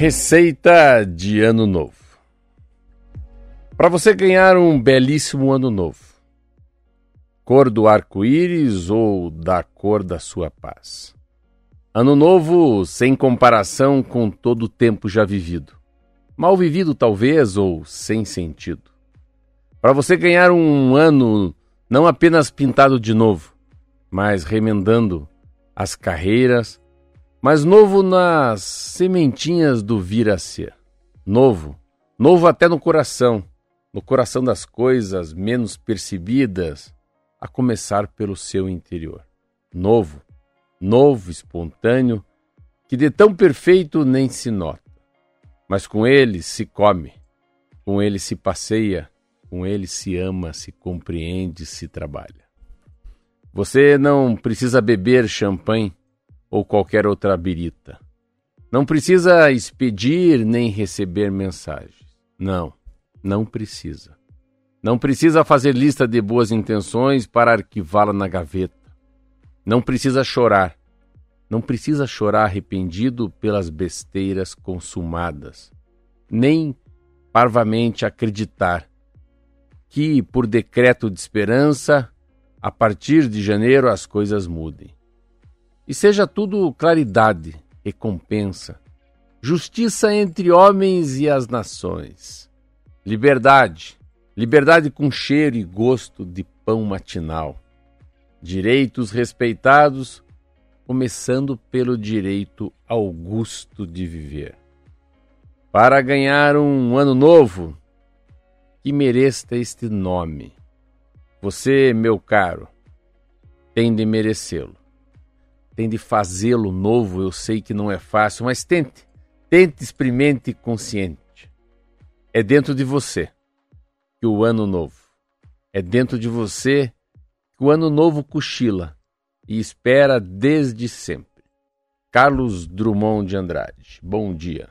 Receita de Ano Novo. Para você ganhar um belíssimo Ano Novo, cor do arco-íris ou da cor da sua paz. Ano Novo sem comparação com todo o tempo já vivido. Mal vivido, talvez, ou sem sentido. Para você ganhar um ano não apenas pintado de novo, mas remendando as carreiras, mas novo nas sementinhas do vir a ser. Novo, novo até no coração, no coração das coisas menos percebidas, a começar pelo seu interior. Novo, novo, espontâneo, que de tão perfeito nem se nota. Mas com ele se come, com ele se passeia, com ele se ama, se compreende, se trabalha. Você não precisa beber champanhe ou qualquer outra birita. Não precisa expedir nem receber mensagens. Não, não precisa. Não precisa fazer lista de boas intenções para arquivá-la na gaveta. Não precisa chorar. Não precisa chorar arrependido pelas besteiras consumadas. Nem parvamente acreditar que, por decreto de esperança, a partir de janeiro as coisas mudem. E seja tudo claridade, recompensa, justiça entre homens e as nações, liberdade, liberdade com cheiro e gosto de pão matinal, direitos respeitados, começando pelo direito augusto de viver. Para ganhar um ano novo que mereça este nome você, meu caro, tem de merecê-lo. Tem de fazê-lo novo. Eu sei que não é fácil, mas tente. Tente, experimente consciente. É dentro de você que o ano novo. É dentro de você que o ano novo cochila e espera desde sempre. Carlos Drummond de Andrade. Bom dia.